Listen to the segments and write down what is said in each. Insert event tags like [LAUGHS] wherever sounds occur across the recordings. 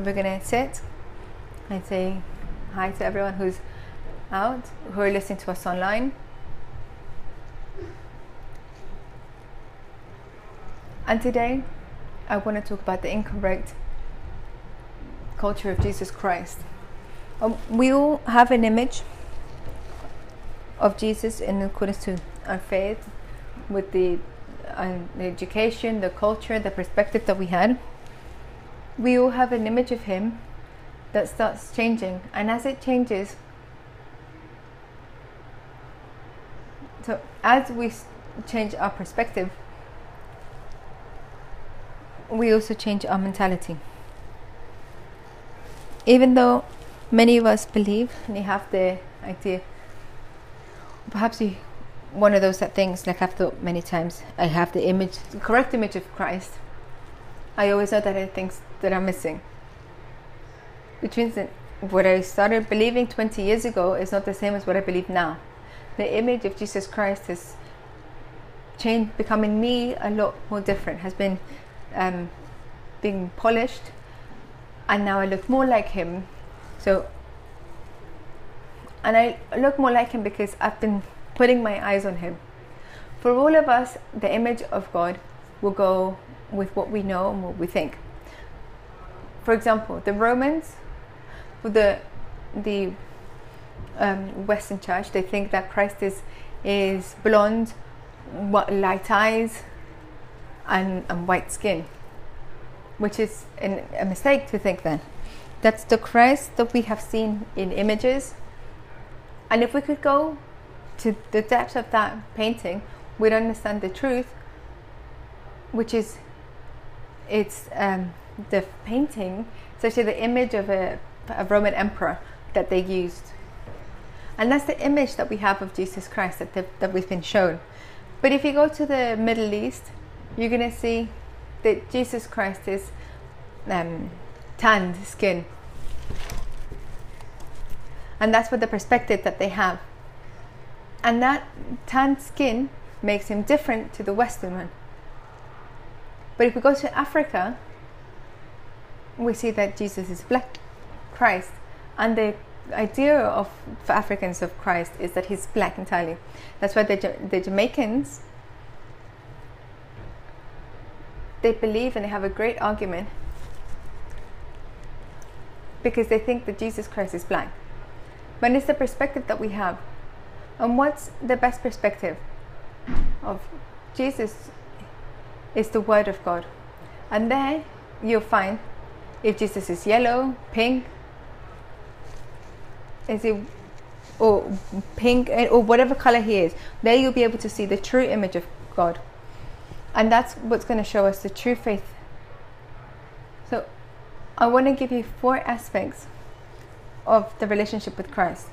So we're going to sit and say hi to everyone who's out, who are listening to us online. And today, I want to talk about the incorrect culture of Jesus Christ. Um, we all have an image of Jesus in accordance to our faith, with the, uh, the education, the culture, the perspective that we had. We all have an image of Him that starts changing, and as it changes, so as we change our perspective, we also change our mentality. Even though many of us believe and have the idea, perhaps you, one of those that things, like I've thought many times, I have the image, the correct image of Christ. I always know that I things that are missing. Which means that what I started believing 20 years ago is not the same as what I believe now. The image of Jesus Christ has changed, becoming me a lot more different, has been um, being polished, and now I look more like him. So, and I look more like him because I've been putting my eyes on him. For all of us, the image of God will go with what we know and what we think. For example, the Romans, the the um, Western Church, they think that Christ is is blonde, light eyes, and, and white skin, which is an, a mistake to think that. That's the Christ that we have seen in images. And if we could go to the depth of that painting, we'd understand the truth, which is it's um, the painting, actually the image of a, a Roman emperor that they used. And that's the image that we have of Jesus Christ that, that we've been shown. But if you go to the Middle East, you're going to see that Jesus Christ is um, tanned skin. And that's what the perspective that they have. And that tanned skin makes him different to the Western one. But if we go to Africa, we see that Jesus is black, Christ. And the idea of for Africans of Christ is that he's black entirely. That's why the, the Jamaicans they believe and they have a great argument because they think that Jesus Christ is black. But it's the perspective that we have. And what's the best perspective of Jesus is the Word of God. And there you'll find if Jesus is yellow, pink, is it or pink eh, or whatever color he is, there you'll be able to see the true image of God. And that's what's going to show us the true faith. So, I want to give you four aspects of the relationship with Christ.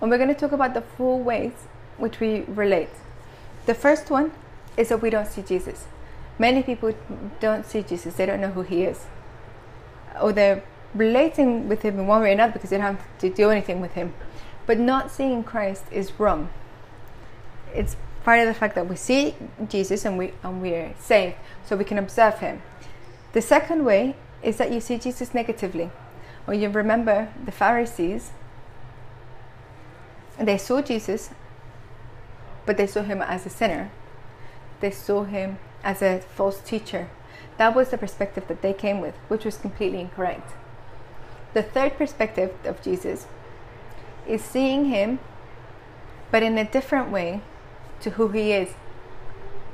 And we're going to talk about the four ways which we relate. The first one is that we don't see Jesus. Many people don't see Jesus, they don't know who he is. Or they're relating with him in one way or another because they don't have to do anything with him. But not seeing Christ is wrong. It's part of the fact that we see Jesus and we and we're saved, so we can observe him. The second way is that you see Jesus negatively. Or you remember the Pharisees, they saw Jesus, but they saw him as a sinner. They saw him as a false teacher. That was the perspective that they came with, which was completely incorrect. The third perspective of Jesus is seeing him, but in a different way to who he is,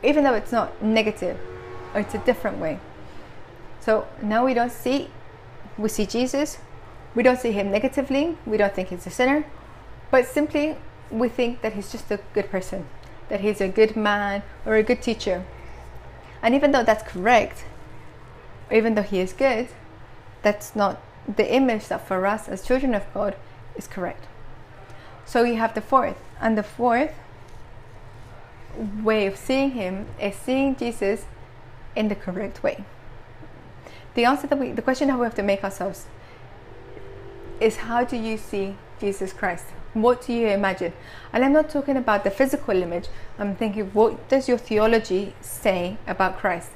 even though it's not negative or it's a different way. So now we don't see, we see Jesus, we don't see him negatively, we don't think he's a sinner, but simply we think that he's just a good person, that he's a good man or a good teacher. And even though that's correct, even though he is good, that's not the image that for us as children of God is correct. So you have the fourth, and the fourth way of seeing him is seeing Jesus in the correct way. The answer that we, the question that we have to make ourselves is how do you see Jesus Christ? What do you imagine? And I'm not talking about the physical image. I'm thinking, what does your theology say about Christ?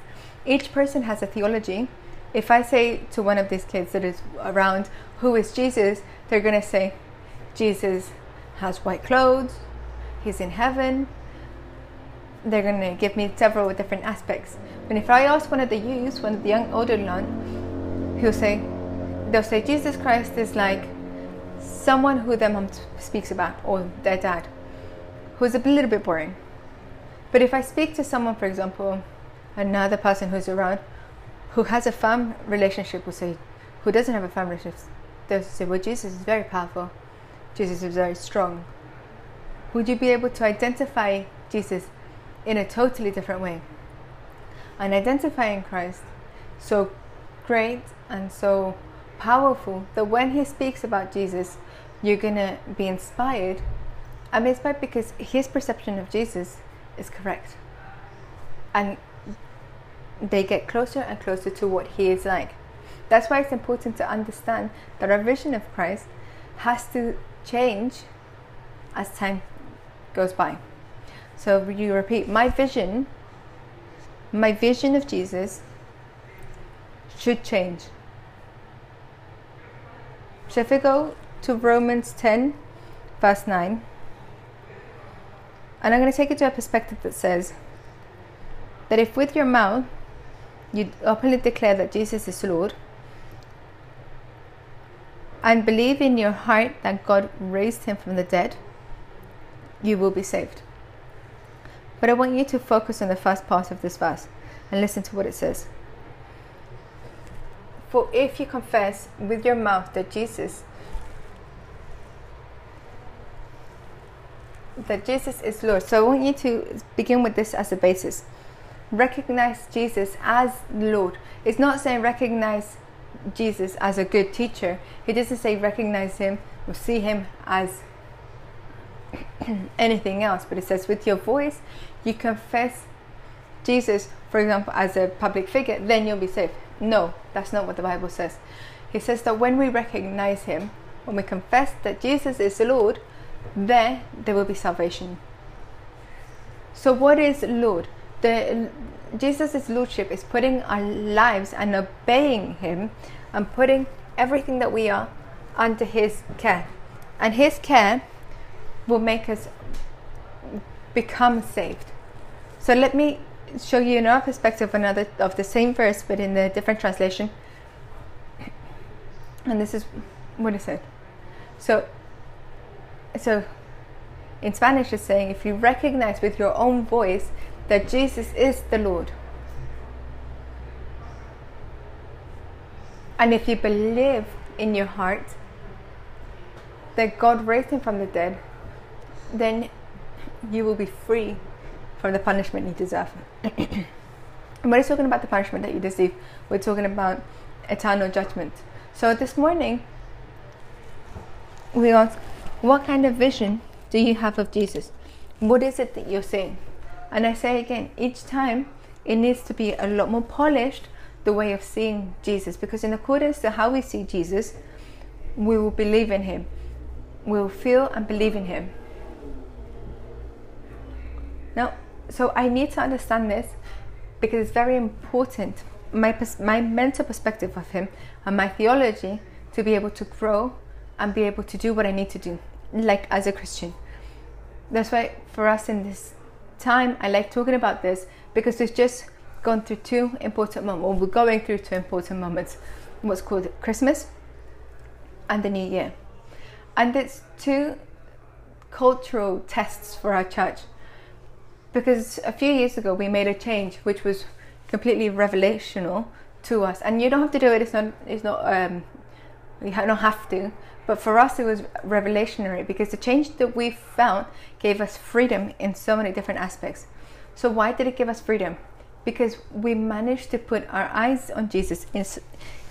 Each person has a theology if I say to one of these kids that is around, who is Jesus, they're going to say, Jesus has white clothes, he's in heaven. They're going to give me several different aspects. And if I ask one of the youths, one of the young older one, he'll say, they'll say, Jesus Christ is like someone who their mom speaks about or their dad, who's a little bit boring. But if I speak to someone, for example, another person who's around, who has a firm relationship will say, who doesn't have a firm relationship, they'll say, well, Jesus is very powerful. Jesus is very strong. Would you be able to identify Jesus in a totally different way? And identifying Christ so great and so powerful that when he speaks about Jesus, you're gonna be inspired. I'm inspired because his perception of Jesus is correct. And they get closer and closer to what he is like. That's why it's important to understand that our vision of Christ has to change as time goes by. So you repeat, my vision, my vision of Jesus should change. If we go to Romans 10, verse 9, and I'm going to take it to a perspective that says that if with your mouth you openly declare that Jesus is Lord and believe in your heart that God raised him from the dead, you will be saved. But I want you to focus on the first part of this verse and listen to what it says. For if you confess with your mouth that Jesus that Jesus is Lord. So I want you to begin with this as a basis recognize Jesus as Lord. It's not saying recognize Jesus as a good teacher. He doesn't say recognize him or see him as [CLEARS THROAT] anything else, but it says with your voice you confess Jesus, for example, as a public figure, then you'll be saved. No, that's not what the Bible says. He says that when we recognize him, when we confess that Jesus is the Lord, there there will be salvation. So what is Lord? the Jesus' lordship is putting our lives and obeying him and putting everything that we are under his care. And his care will make us become saved. So let me show you another perspective of another of the same verse but in a different translation. And this is what it said. So so in Spanish it's saying if you recognize with your own voice that Jesus is the Lord. And if you believe in your heart that God raised him from the dead, then you will be free from the punishment you deserve. and he's talking about the punishment that you deserve, we're talking about eternal judgment. So this morning, we ask, what kind of vision do you have of Jesus? What is it that you're seeing? And I say again, each time it needs to be a lot more polished the way of seeing Jesus because, in accordance to how we see Jesus, we will believe in Him. We will feel and believe in Him. Now, so I need to understand this because it's very important. My, my mental perspective of Him and my theology to be able to grow and be able to do what I need to do, like as a Christian. That's why for us in this time I like talking about this because we've just gone through two important moments, or we're going through two important moments what's called Christmas and the New Year. And it's two cultural tests for our church because a few years ago we made a change which was completely revelational to us and you don't have to do it it's not it's not um you don't have to but for us, it was revelationary because the change that we found gave us freedom in so many different aspects. So, why did it give us freedom? Because we managed to put our eyes on Jesus in,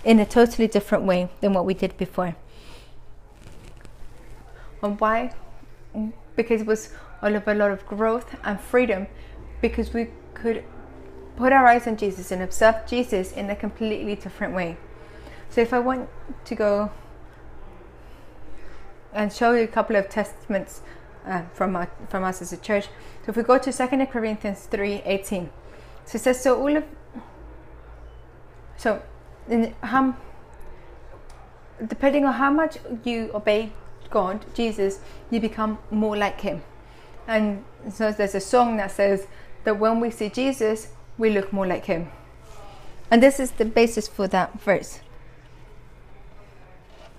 in a totally different way than what we did before. And why? Because it was all of a lot of growth and freedom because we could put our eyes on Jesus and observe Jesus in a completely different way. So if I want to go and show you a couple of testaments uh, from, our, from us as a church. So if we go to 2 Corinthians 3 18, so it says, So all of so and how, depending on how much you obey God, Jesus, you become more like Him. And so there's a song that says that when we see Jesus, we look more like Him. And this is the basis for that verse.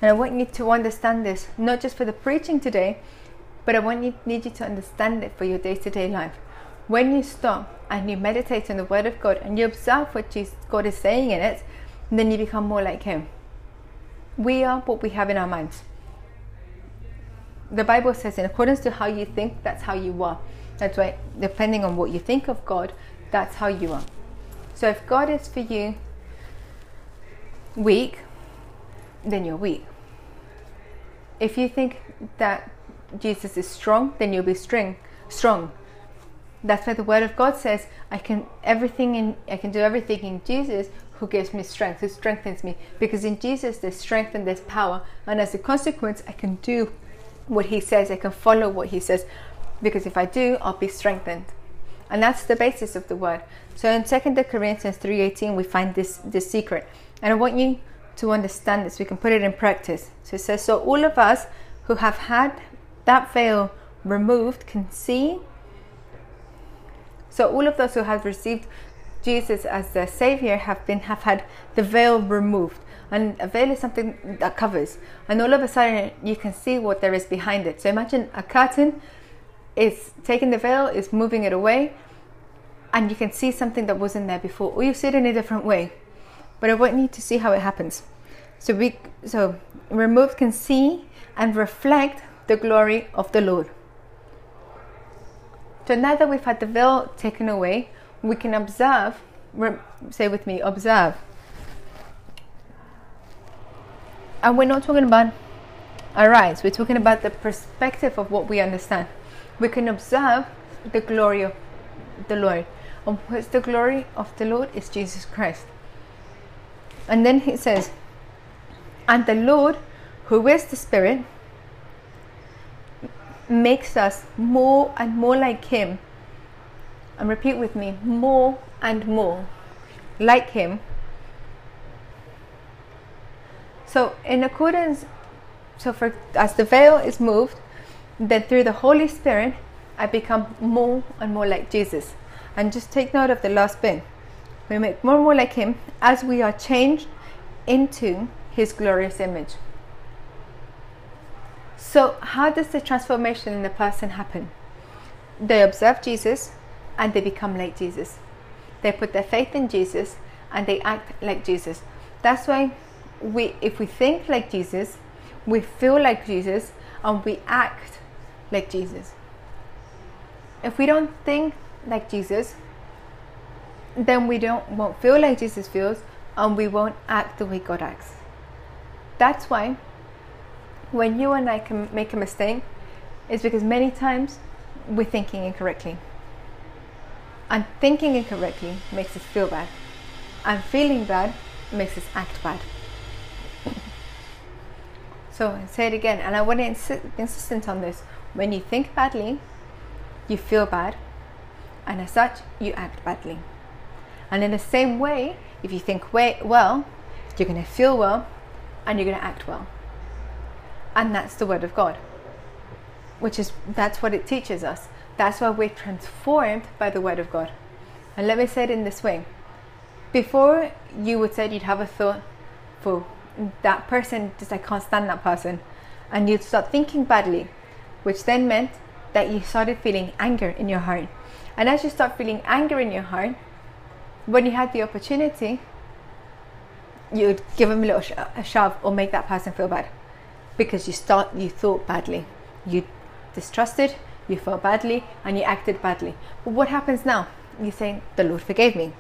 And I want you to understand this, not just for the preaching today, but I want you need you to understand it for your day-to-day life. When you stop and you meditate on the Word of God and you observe what Jesus, God is saying in it, then you become more like Him. We are what we have in our minds. The Bible says, in accordance to how you think, that's how you are. That's why, depending on what you think of God, that's how you are. So if God is for you weak, then you're weak. If you think that Jesus is strong, then you'll be strong. Strong. That's why the Word of God says, "I can everything in I can do everything in Jesus who gives me strength, who strengthens me." Because in Jesus there's strength and there's power, and as a consequence, I can do what He says. I can follow what He says, because if I do, I'll be strengthened, and that's the basis of the Word. So in Second Corinthians three eighteen, we find this this secret, and I want you to understand this. We can put it in practice. So it says, "So all of us who have had that veil removed can see. So all of those who have received Jesus as their Savior have been have had the veil removed. And a veil is something that covers. And all of a sudden you can see what there is behind it. So imagine a curtain is taking the veil, is moving it away, and you can see something that wasn't there before, or you see it in a different way. But I want you to see how it happens. So we so removed can see and reflect the glory of the Lord. So now that we've had the veil taken away, we can observe, say with me, observe. And we're not talking about our eyes, we're talking about the perspective of what we understand. We can observe the glory of the Lord. And what's the glory of the Lord? Is Jesus Christ. And then he says, And the Lord, who is the Spirit, makes us more and more like Him. And repeat with me more and more like Him. So, in accordance, so for as the veil is moved, then through the Holy Spirit, I become more and more like Jesus. And just take note of the last bit. We make more and more like Him as we are changed into His glorious image. So, how does the transformation in the person happen? They observe Jesus and they become like Jesus. They put their faith in Jesus and they act like Jesus. That's why we if we think like Jesus, we feel like Jesus and we act like Jesus. If we don't think like Jesus, then we don't won't feel like Jesus feels and we won't act the way God acts. That's why when you and I can make a mistake, it's because many times we're thinking incorrectly. And thinking incorrectly makes us feel bad. And feeling bad makes us act bad. So I say it again, and I want to insist insistent on this. When you think badly, you feel bad, and as such, you act badly. And in the same way, if you think well, you're going to feel well, and you're going to act well and that's the word of god which is that's what it teaches us that's why we're transformed by the word of god and let me say it in this way before you would say you'd have a thought for that person just i can't stand that person. And you'd start thinking badly which then meant that you started feeling anger in your heart. And as you start feeling anger in your heart when you had the opportunity you'd give them a little a shove or make that person feel bad. Because you start you thought badly. You distrusted you felt badly and you acted badly. But what happens now? You're saying the lord forgave me.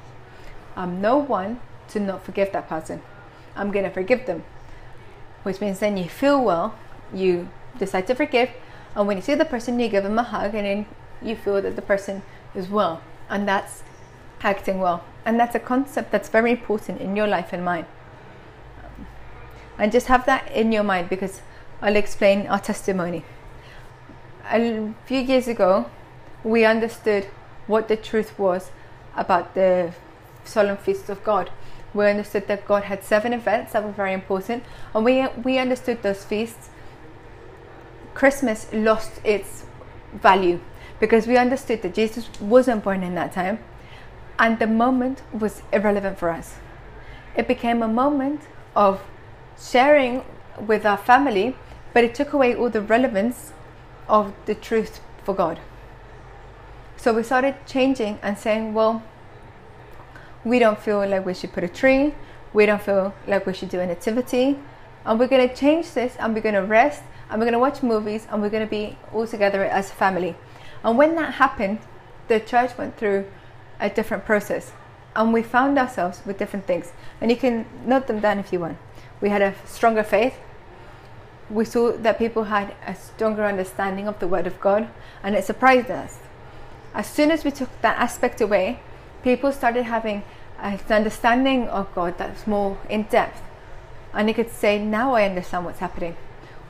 I'm no one to not forgive that person i'm going to forgive them which means then you feel well you decide to forgive and when you see the person you give them a hug and then you feel that the person is well and that's acting well and that's a concept that's very important in your life and mine and just have that in your mind because I'll explain our testimony. A few years ago, we understood what the truth was about the solemn feast of God. We understood that God had seven events that were very important, and we we understood those feasts. Christmas lost its value because we understood that Jesus wasn't born in that time, and the moment was irrelevant for us. It became a moment of sharing with our family, but it took away all the relevance of the truth for God. So we started changing and saying, well, we don't feel like we should put a tree, we don't feel like we should do a nativity, and we're going to change this and we're going to rest and we're going to watch movies and we're going to be all together as a family. And when that happened, the church went through a different process and we found ourselves with different things. And you can note them down if you want. We had a stronger faith. We saw that people had a stronger understanding of the Word of God, and it surprised us. As soon as we took that aspect away, people started having an understanding of God that's more in depth. And they could say, Now I understand what's happening.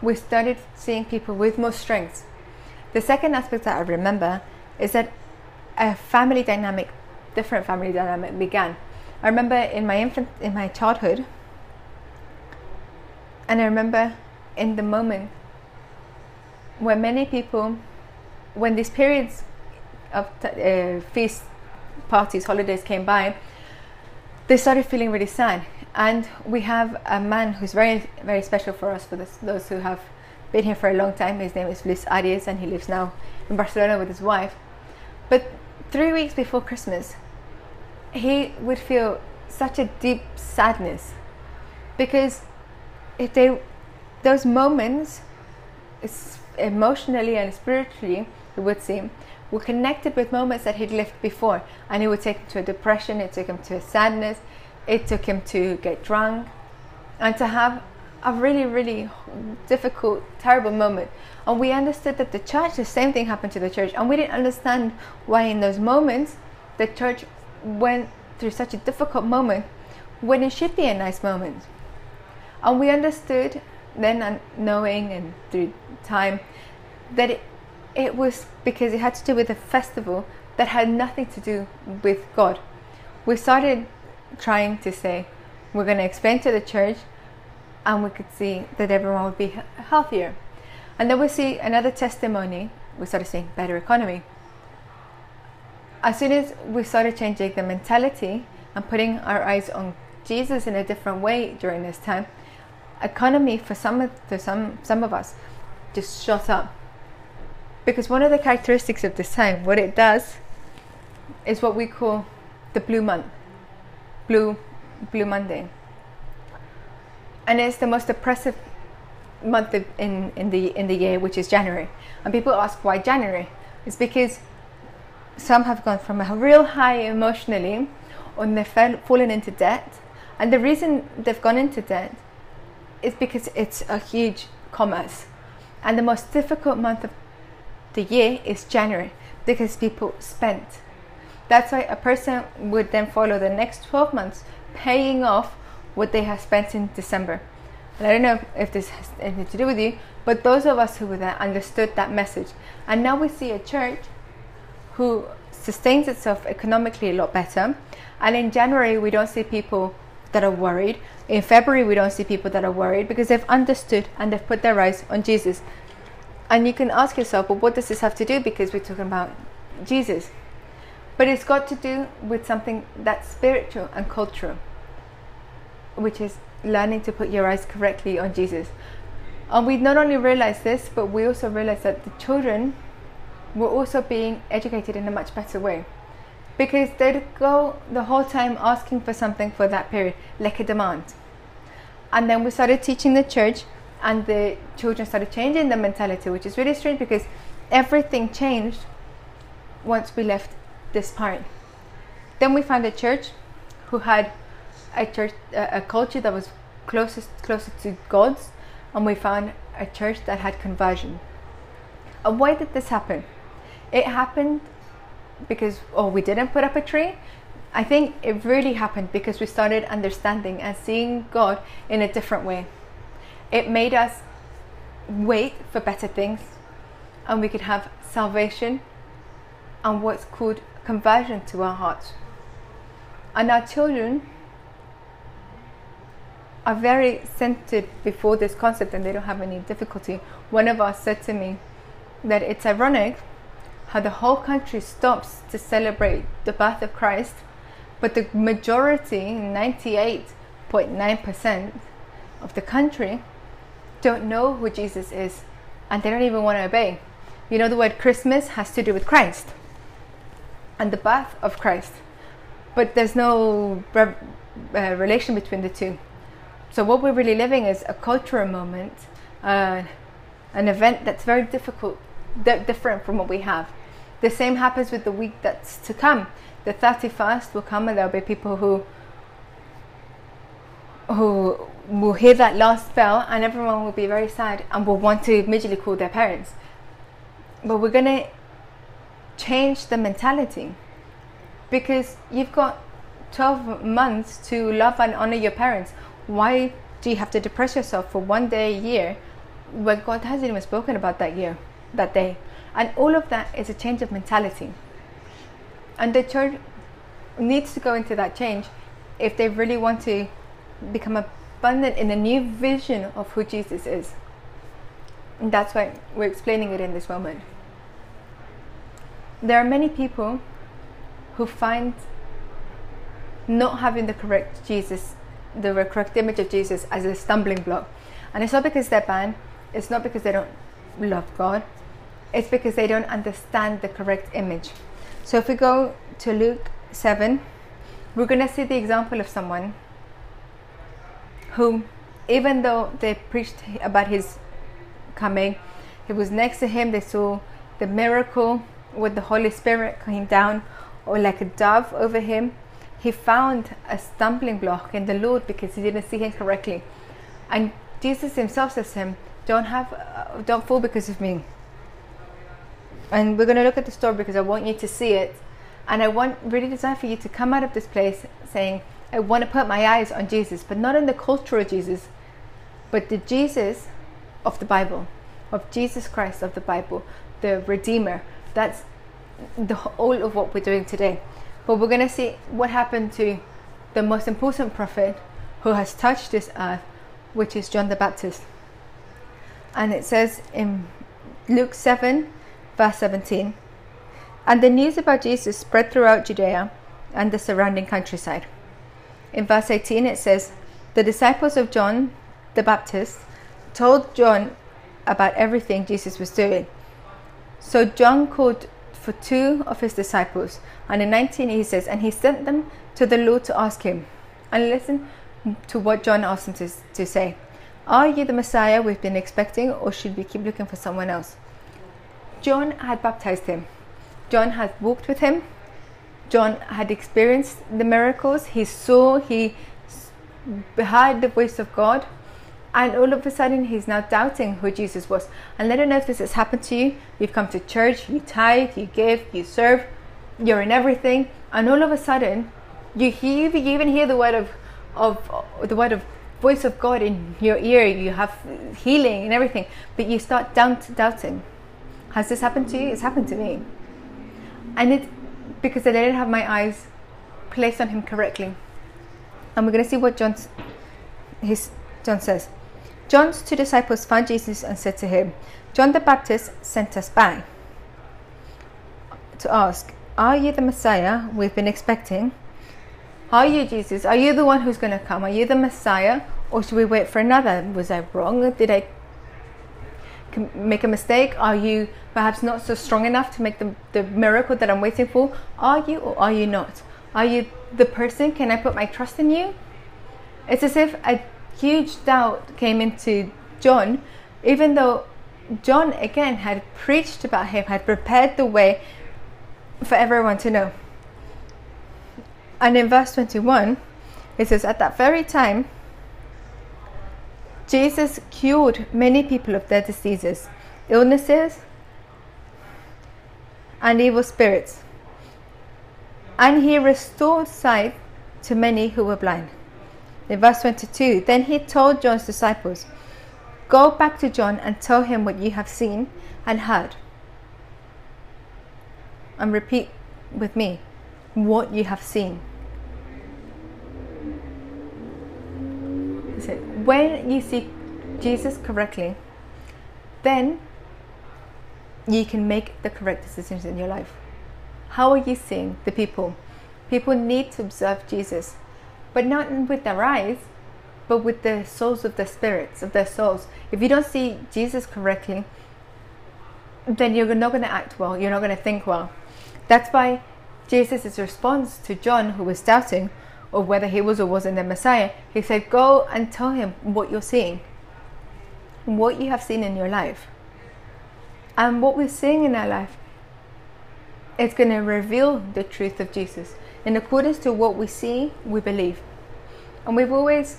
We started seeing people with more strength. The second aspect that I remember is that a family dynamic, different family dynamic began. I remember in my infant, in my childhood, and I remember in the moment when many people, when these periods of uh, feast parties, holidays came by, they started feeling really sad. And we have a man who's very, very special for us, for this, those who have been here for a long time. His name is Luis Arias, and he lives now in Barcelona with his wife. But three weeks before Christmas, he would feel such a deep sadness because if they, those moments, emotionally and spiritually, it would seem, were connected with moments that he'd lived before, and it would take him to a depression, it took him to a sadness, it took him to get drunk, and to have a really, really difficult, terrible moment. And we understood that the church, the same thing happened to the church, and we didn't understand why in those moments the church went through such a difficult moment when it should be a nice moment. And we understood then, knowing and through time, that it, it was because it had to do with a festival that had nothing to do with God. We started trying to say, we're going to explain to the church, and we could see that everyone would be healthier. And then we see another testimony, we started seeing better economy. As soon as we started changing the mentality and putting our eyes on Jesus in a different way during this time, economy for some of, for some, some of us just shot up because one of the characteristics of this time, what it does, is what we call the blue month, blue, blue Monday, and it's the most oppressive month in in the in the year, which is January. And people ask why January? It's because some have gone from a real high emotionally, and they've fallen into debt, and the reason they've gone into debt is because it's a huge commerce, and the most difficult month of the year is January because people spent. That's why a person would then follow the next 12 months paying off what they have spent in December. And I don't know if this has anything to do with you, but those of us who were there understood that message. And now we see a church who sustains itself economically a lot better. And in January, we don't see people that are worried. In February, we don't see people that are worried because they've understood and they've put their eyes on Jesus. And you can ask yourself, well, what does this have to do? Because we're talking about Jesus. But it's got to do with something that's spiritual and cultural, which is learning to put your eyes correctly on Jesus. And we not only realize this, but we also realize that the children were also being educated in a much better way. Because they'd go the whole time asking for something for that period, like a demand. And then we started teaching the church and the children started changing their mentality, which is really strange because everything changed once we left this part. Then we found a church who had a church, a culture that was closest closer to God's, and we found a church that had conversion. And why did this happen? It happened because oh we didn't put up a tree. I think it really happened because we started understanding and seeing God in a different way it made us wait for better things and we could have salvation and what's called conversion to our hearts. And our children are very centered before this concept and they don't have any difficulty. One of us said to me that it's ironic how the whole country stops to celebrate the birth of Christ, but the majority, 98.9% of the country, don't know who Jesus is and they don't even want to obey. You know, the word Christmas has to do with Christ and the birth of Christ, but there's no uh, relation between the two. So, what we're really living is a cultural moment, uh, an event that's very difficult, different from what we have. The same happens with the week that's to come. The 31st will come and there'll be people who who will hear that last bell and everyone will be very sad and will want to immediately call their parents. But we're going to change the mentality because you've got 12 months to love and honor your parents. Why do you have to depress yourself for one day a year when God hasn't even spoken about that year, that day? And all of that is a change of mentality. And the church needs to go into that change if they really want to become abundant in a new vision of who Jesus is. And that's why we're explaining it in this moment. There are many people who find not having the correct Jesus, the correct image of Jesus as a stumbling block. And it's not because they're bad, it's not because they don't love God, it's because they don't understand the correct image. So if we go to Luke 7, we're going to see the example of someone who, even though they preached about his coming, he was next to him, they saw the miracle with the Holy Spirit coming down or like a dove over him. He found a stumbling block in the Lord because he didn't see him correctly. And Jesus himself says to him, Don't have, uh, don't fall because of me and we're going to look at the story because I want you to see it. And I want really desire for you to come out of this place saying, I want to put my eyes on Jesus, but not on the cultural Jesus, but the Jesus of the Bible, of Jesus Christ of the Bible, the Redeemer. That's the all of what we're doing today. But we're going to see what happened to the most important prophet who has touched this earth, which is John the Baptist. And it says in Luke 7 Verse 17 And the news about Jesus spread throughout Judea and the surrounding countryside. In verse 18, it says, The disciples of John the Baptist told John about everything Jesus was doing. So John called for two of his disciples, and in 19 he says, And he sent them to the Lord to ask him. And listen to what John asked him to, to say Are you the Messiah we've been expecting, or should we keep looking for someone else? John had baptized him. John had walked with him. John had experienced the miracles. He saw, he heard the voice of God. And all of a sudden, he's now doubting who Jesus was. And I don't know if this has happened to you. You've come to church, you tithe, you give, you serve, you're in everything. And all of a sudden, you, hear, you even hear the word of, of the word of voice of God in your ear. You have healing and everything. But you start doubt, doubting. Has this happened to you? It's happened to me. And it because I didn't have my eyes placed on him correctly. And we're going to see what John, his, John says. John's two disciples found Jesus and said to him, John the Baptist sent us by to ask, Are you the Messiah we've been expecting? Are you Jesus? Are you the one who's going to come? Are you the Messiah? Or should we wait for another? Was I wrong? Did I make a mistake? Are you perhaps not so strong enough to make the, the miracle that I'm waiting for? Are you or are you not? Are you the person? Can I put my trust in you? It's as if a huge doubt came into John, even though John again had preached about him, had prepared the way for everyone to know. And in verse 21, it says, At that very time, Jesus cured many people of their diseases, illnesses, and evil spirits. And he restored sight to many who were blind. In verse 22, then he told John's disciples, Go back to John and tell him what you have seen and heard. And repeat with me what you have seen. Is it when you see Jesus correctly, then you can make the correct decisions in your life. How are you seeing the people? People need to observe Jesus, but not with their eyes, but with the souls of their spirits, of their souls. If you don't see Jesus correctly, then you're not going to act well, you're not going to think well. That's why Jesus' response to John, who was doubting, or whether he was or wasn't the Messiah, he said, Go and tell him what you're seeing, what you have seen in your life. And what we're seeing in our life, it's going to reveal the truth of Jesus. In accordance to what we see, we believe. And we've always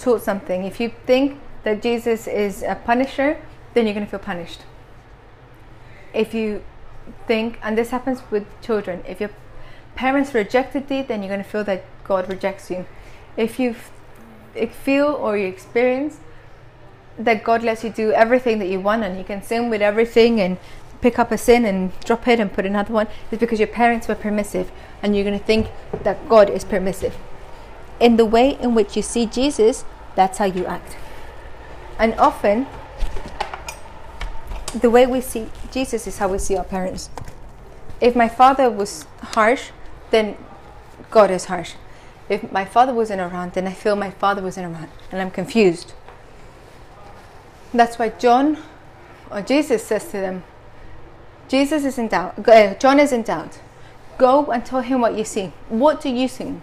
taught something. If you think that Jesus is a punisher, then you're going to feel punished. If you think, and this happens with children, if your parents rejected you, then you're going to feel that God rejects you. If you feel or you experience that God lets you do everything that you want and you can sin with everything and pick up a sin and drop it and put another one, it's because your parents were permissive and you're going to think that God is permissive. In the way in which you see Jesus, that's how you act. And often, the way we see Jesus is how we see our parents. If my father was harsh, then God is harsh. If my father wasn't around, then I feel my father wasn't around and I'm confused. That's why John or Jesus says to them, Jesus is in doubt. Uh, John is in doubt. Go and tell him what you see. What do you see?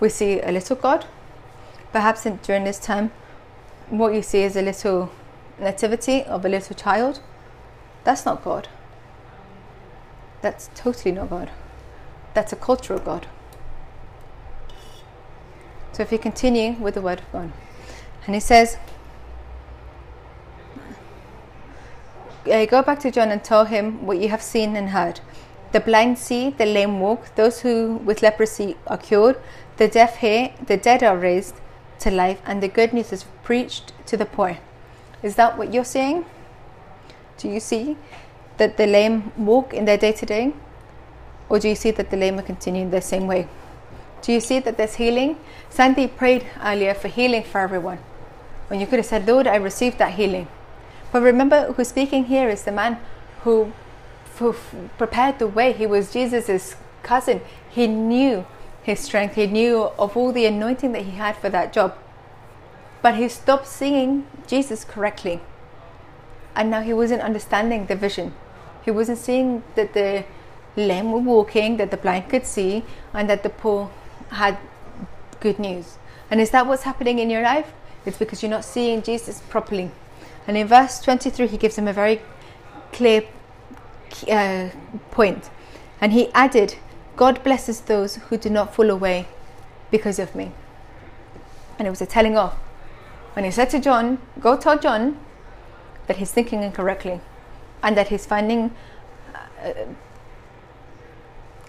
We see a little God. Perhaps in, during this time, what you see is a little nativity of a little child. That's not God. That's totally not God. That's a cultural God. So if you continue with the word of God, and he says, uh, Go back to John and tell him what you have seen and heard. The blind see, the lame walk, those who with leprosy are cured, the deaf hear, the dead are raised to life, and the good news is preached to the poor. Is that what you're seeing? Do you see that the lame walk in their day to day? Or do you see that the lame are continuing the same way? Do you see that there's healing? Sandy prayed earlier for healing for everyone. When you could have said, Lord, I received that healing. But remember, who's speaking here is the man who, who prepared the way. He was Jesus' cousin. He knew his strength, he knew of all the anointing that he had for that job. But he stopped seeing Jesus correctly. And now he wasn't understanding the vision. He wasn't seeing that the lame were walking, that the blind could see, and that the poor had good news. And is that what's happening in your life? It's because you're not seeing Jesus properly. And in verse 23, he gives him a very clear uh, point. And he added, God blesses those who do not fall away because of me. And it was a telling off. When he said to John, Go tell John that he's thinking incorrectly and that he's finding a,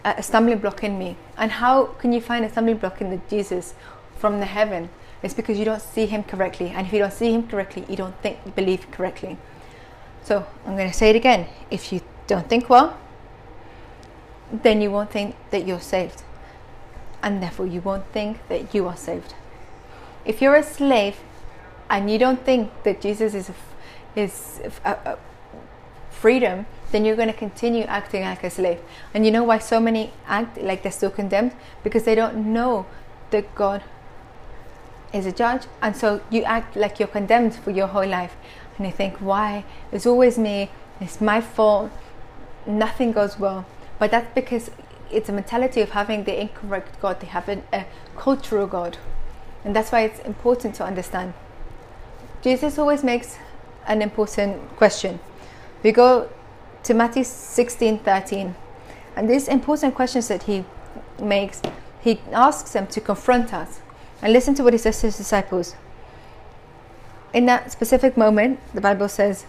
a stumbling block in me. And how can you find a stumbling block in the Jesus from the heaven? It's because you don't see him correctly. And if you don't see him correctly, you don't think, believe correctly. So I'm going to say it again. If you don't think well, then you won't think that you're saved. And therefore, you won't think that you are saved. If you're a slave and you don't think that Jesus is, is a, a freedom, then you're going to continue acting like a slave. And you know why so many act like they're still condemned? Because they don't know that God is a judge. And so you act like you're condemned for your whole life. And you think, why? It's always me. It's my fault. Nothing goes well. But that's because it's a mentality of having the incorrect God. They have a, a cultural God. And that's why it's important to understand. Jesus always makes an important question. We go to Matthew 16 13. And these important questions that he makes, he asks them to confront us. And listen to what he says to his disciples. In that specific moment, the Bible says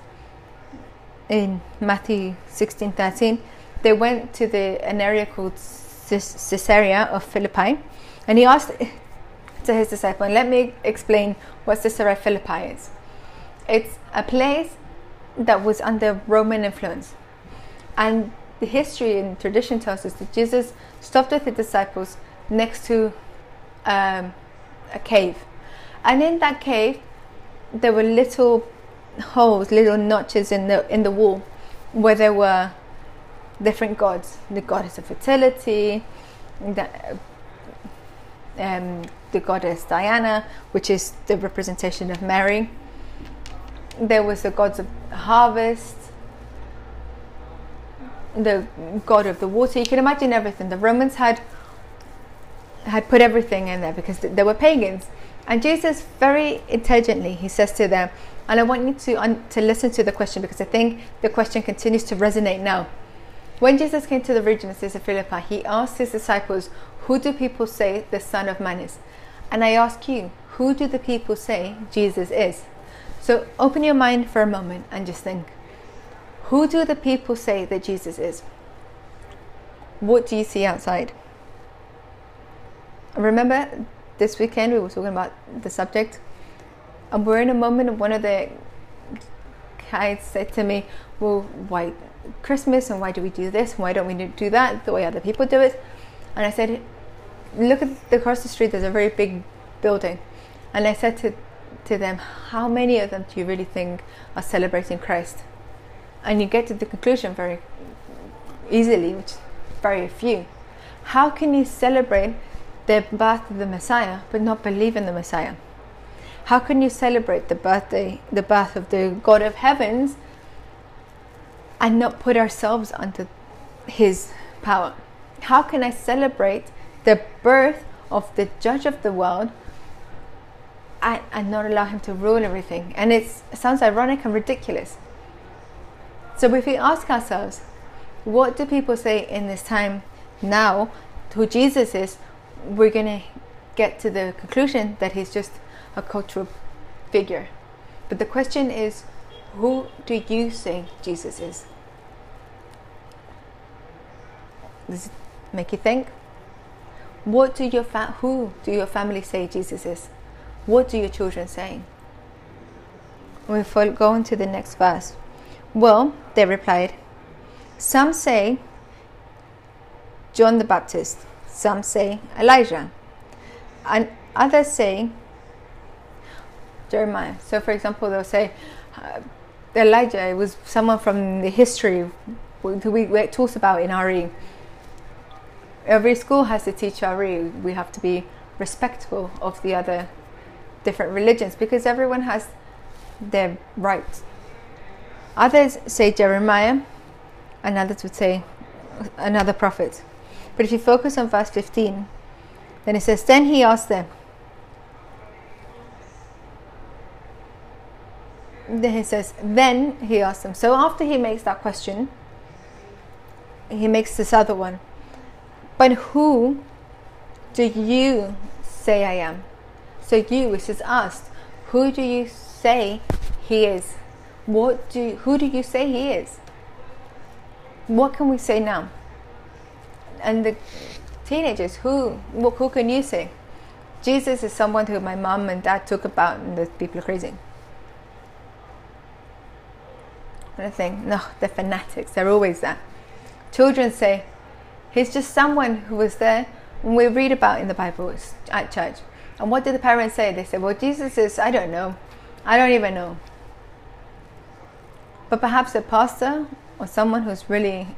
in Matthew 16 13, they went to the an area called Caesarea of Philippi, and he asked [LAUGHS] to his disciple, and let me explain what Caesarea Philippi is. It's a place that was under Roman influence, and the history and tradition tells us that Jesus stopped with the disciples next to um, a cave, and in that cave there were little holes, little notches in the in the wall where there were different gods. The goddess of fertility, the, um, the goddess Diana, which is the representation of Mary. There was the gods of harvest, the god of the water. You can imagine everything. The Romans had had put everything in there because they were pagans. And Jesus, very intelligently, he says to them, and I want you to un- to listen to the question because I think the question continues to resonate now. When Jesus came to the region of Caesarea Philippi, he asked his disciples, "Who do people say the Son of Man is?" And I ask you, who do the people say Jesus is? So open your mind for a moment and just think. Who do the people say that Jesus is? What do you see outside? Remember, this weekend we were talking about the subject, and we're in a moment of one of the guys said to me, Well, why Christmas and why do we do this? And why don't we do that the way other people do it? And I said, Look at the, across the street, there's a very big building. And I said to, to them, How many of them do you really think are celebrating Christ? and you get to the conclusion very easily, which is very few. How can you celebrate the birth of the Messiah but not believe in the Messiah? How can you celebrate the birthday, the birth of the God of heavens, and not put ourselves under His power? How can I celebrate the birth of the Judge of the world and, not allow Him to rule everything? And it sounds ironic and ridiculous so if we ask ourselves, what do people say in this time now who Jesus is, we're going to get to the conclusion that he's just a cultural figure. But the question is, who do you say Jesus is? Does it make you think? What do your fa- who do your family say Jesus is? What do your children say? We go on to the next verse. Well, they replied, some say John the Baptist, some say Elijah, and others say Jeremiah. So, for example, they'll say uh, Elijah was someone from the history we, we talks about in RE. Every school has to teach RE. We have to be respectful of the other different religions because everyone has their rights Others say Jeremiah, and others would say another prophet. But if you focus on verse 15, then it says, Then he asked them, then he says, Then he asked them. So after he makes that question, he makes this other one. But who do you say I am? So you, which is asked, who do you say he is? What do who do you say he is? What can we say now? And the teenagers, who who can you say? Jesus is someone who my mom and dad talk about, and the people are crazy. And I think, no, they're fanatics. They're always that. Children say, he's just someone who was there when we read about in the Bible at church. And what did the parents say? They said, well, Jesus is, I don't know. I don't even know. But perhaps a pastor or someone who's really,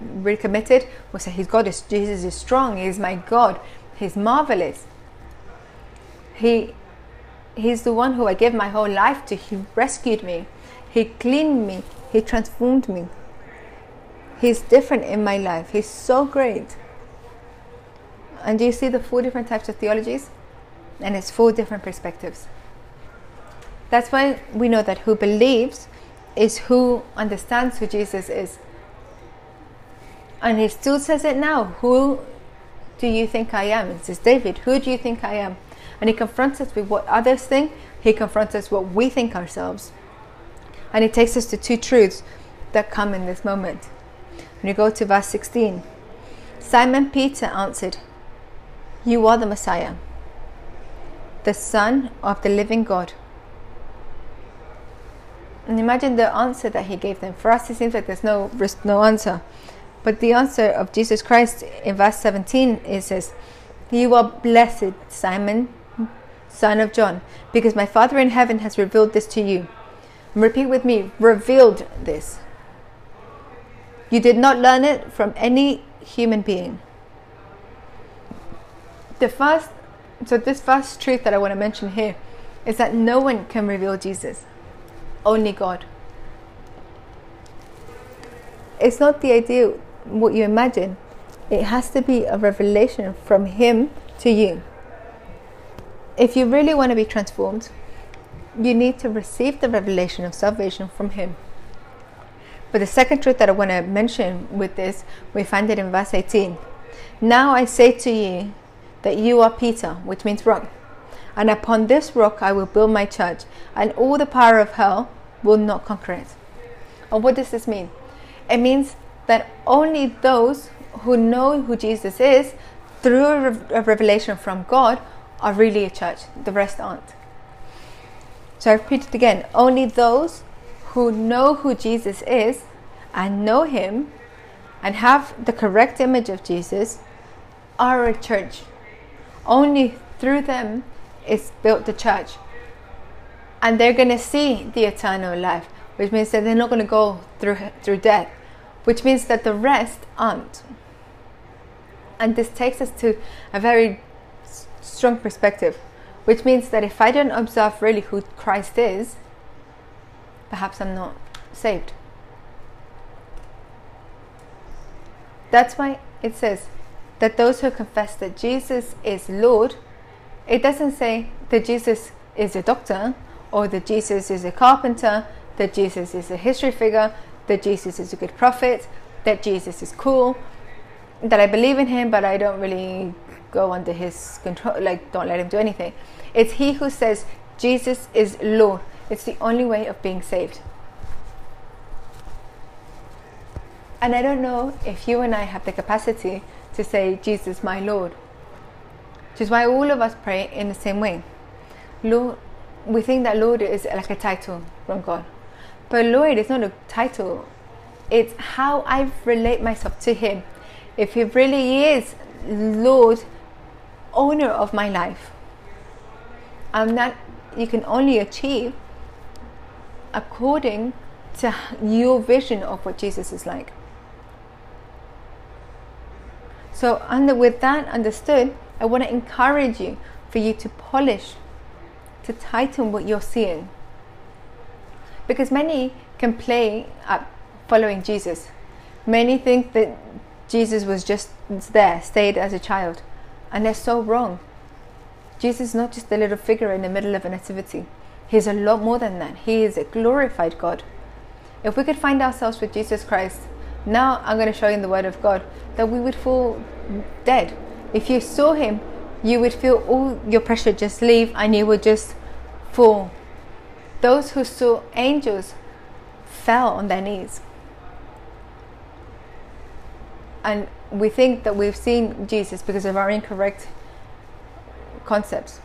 really committed will say, His God is Jesus is strong. He is my God. He's marvelous. He, he's the one who I gave my whole life to. He rescued me. He cleaned me. He transformed me. He's different in my life. He's so great. And do you see the four different types of theologies? And it's four different perspectives. That's why we know that who believes is who understands who Jesus is. And he still says it now. Who do you think I am? It says, David, who do you think I am? And he confronts us with what others think, he confronts us what we think ourselves. And he takes us to two truths that come in this moment. When you go to verse 16, Simon Peter answered, You are the Messiah, the Son of the living God. And imagine the answer that he gave them. For us, it seems like there's no no answer. But the answer of Jesus Christ in verse 17 is says, You are blessed, Simon, son of John, because my Father in heaven has revealed this to you. And Repeat with me revealed this. You did not learn it from any human being. The first, so this first truth that I want to mention here is that no one can reveal Jesus, only God. It's not the idea what you imagine, it has to be a revelation from Him to you. If you really want to be transformed, you need to receive the revelation of salvation from Him. But the second truth that I want to mention with this, we find it in verse 18. Now I say to you that you are Peter, which means rock. And upon this rock I will build my church, and all the power of hell will not conquer it. And what does this mean? It means that only those who know who Jesus is through a revelation from God are really a church, the rest aren't. So I repeat it again only those who know who Jesus is and know Him and have the correct image of Jesus are a church. Only through them is built the church. And they're going to see the eternal life, which means that they're not going to go through, through death, which means that the rest aren't. And this takes us to a very strong perspective, which means that if I don't observe really who Christ is, perhaps I'm not saved. That's why it says that those who confess that Jesus is Lord, it doesn't say that Jesus is a doctor or that Jesus is a carpenter, that Jesus is a history figure, that Jesus is a good prophet, that Jesus is cool, that I believe in him, but I don't really go under his control, like, don't let him do anything. It's he who says, Jesus is Lord. It's the only way of being saved. And I don't know if you and I have the capacity to say, Jesus, my Lord. Which is why all of us pray in the same way. Lord, we think that Lord is like a title from God. But Lord is not a title, it's how I relate myself to Him if He really is Lord, owner of my life, and that you can only achieve according to your vision of what Jesus is like. So, under with that understood, I want to encourage you for you to polish, to tighten what you're seeing, because many can play at following Jesus. Many think that Jesus was just there, stayed as a child. And they're so wrong. Jesus is not just a little figure in the middle of a nativity. He's a lot more than that. He is a glorified God. If we could find ourselves with Jesus Christ, now I'm going to show you in the Word of God that we would fall dead. If you saw Him, you would feel all your pressure just leave and you would just fall. Those who saw angels fell on their knees and we think that we've seen Jesus because of our incorrect concepts.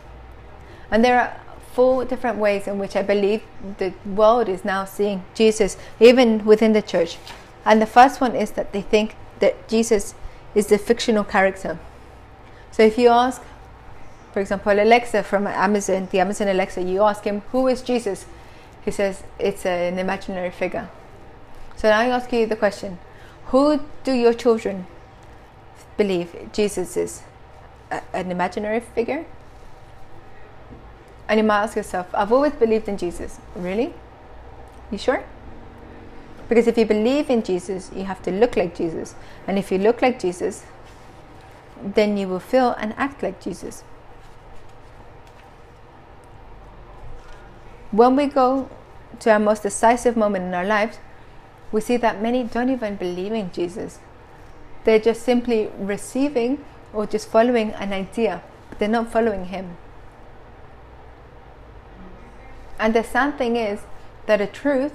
And there are four different ways in which I believe the world is now seeing Jesus, even within the church. And the first one is that they think that Jesus is a fictional character. So if you ask, for example, Alexa from Amazon, the Amazon Alexa, you ask him, Who is Jesus? He says, It's an imaginary figure. So now I ask you the question who do your children believe Jesus is? A, an imaginary figure? And you might ask yourself, I've always believed in Jesus. Really? You sure? Because if you believe in Jesus, you have to look like Jesus. And if you look like Jesus, then you will feel and act like Jesus. When we go to our most decisive moment in our lives, we see that many don't even believe in Jesus. They're just simply receiving or just following an idea, but they're not following Him. And the sad thing is that the truth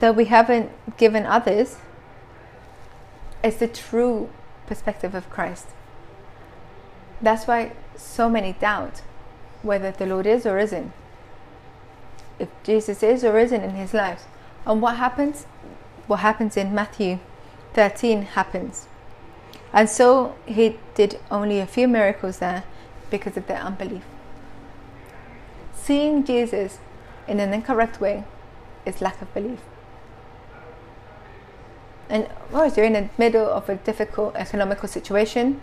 that we haven't given others is the true perspective of Christ. That's why so many doubt whether the Lord is or isn't if Jesus is or isn't in his lives. And what happens? What happens in Matthew 13 happens. And so he did only a few miracles there because of their unbelief. Seeing Jesus in an incorrect way is lack of belief. And of course, you're in the middle of a difficult economical situation.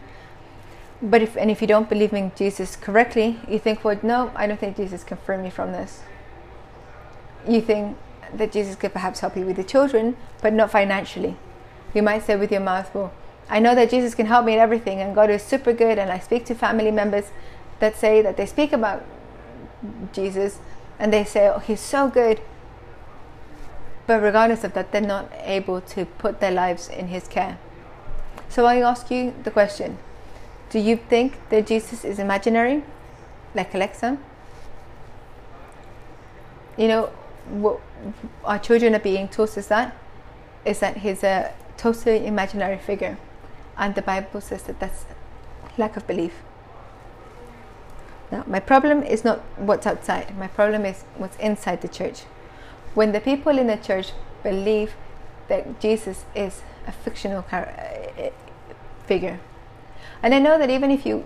But if and if you don't believe in Jesus correctly, you think, well, no, I don't think Jesus can free me from this. You think that Jesus could perhaps help you with the children, but not financially. You might say with your mouth, well, I know that Jesus can help me in everything, and God is super good. And I speak to family members that say that they speak about Jesus and they say, oh, He's so good. But regardless of that, they're not able to put their lives in His care. So I ask you the question Do you think that Jesus is imaginary, like Alexa? You know, what our children are being taught is that is that he's a totally imaginary figure and the Bible says that that's lack of belief. Now, my problem is not what's outside, my problem is what's inside the church. When the people in the church believe that Jesus is a fictional uh, figure, and I know that even if you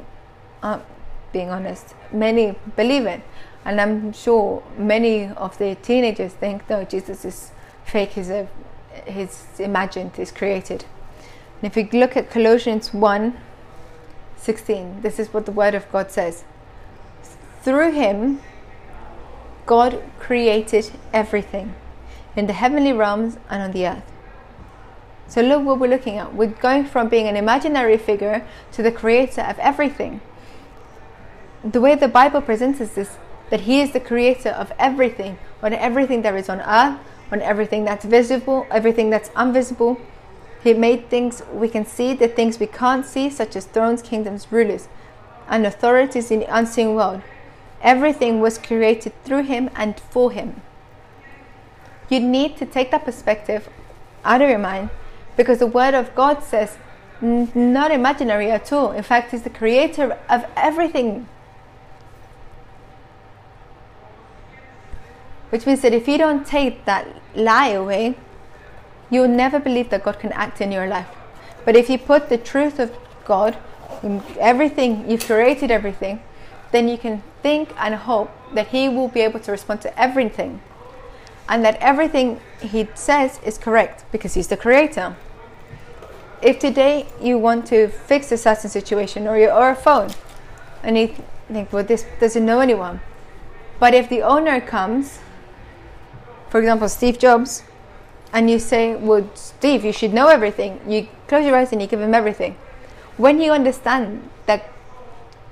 aren't being honest, many believe it, and I'm sure many of the teenagers think, no, Jesus is fake, he's, a, he's imagined, he's created. And if we look at Colossians 1 16, this is what the Word of God says. Through Him, God created everything in the heavenly realms and on the earth. So, look what we're looking at. We're going from being an imaginary figure to the creator of everything. The way the Bible presents us is that He is the creator of everything, on everything there is on earth, on everything that's visible, everything that's invisible, he made things we can see, the things we can't see, such as thrones, kingdoms, rulers, and authorities in the unseen world. Everything was created through him and for him. You need to take that perspective out of your mind because the Word of God says, not imaginary at all. In fact, He's the creator of everything. Which means that if you don't take that lie away, you'll never believe that God can act in your life. But if you put the truth of God in everything, you've created everything, then you can think and hope that He will be able to respond to everything. And that everything He says is correct because He's the Creator. If today you want to fix a certain situation or, your, or a phone, and you think, well, this doesn't know anyone. But if the owner comes, for example, Steve Jobs, and you say, Well, Steve, you should know everything, you close your eyes and you give him everything. When you understand that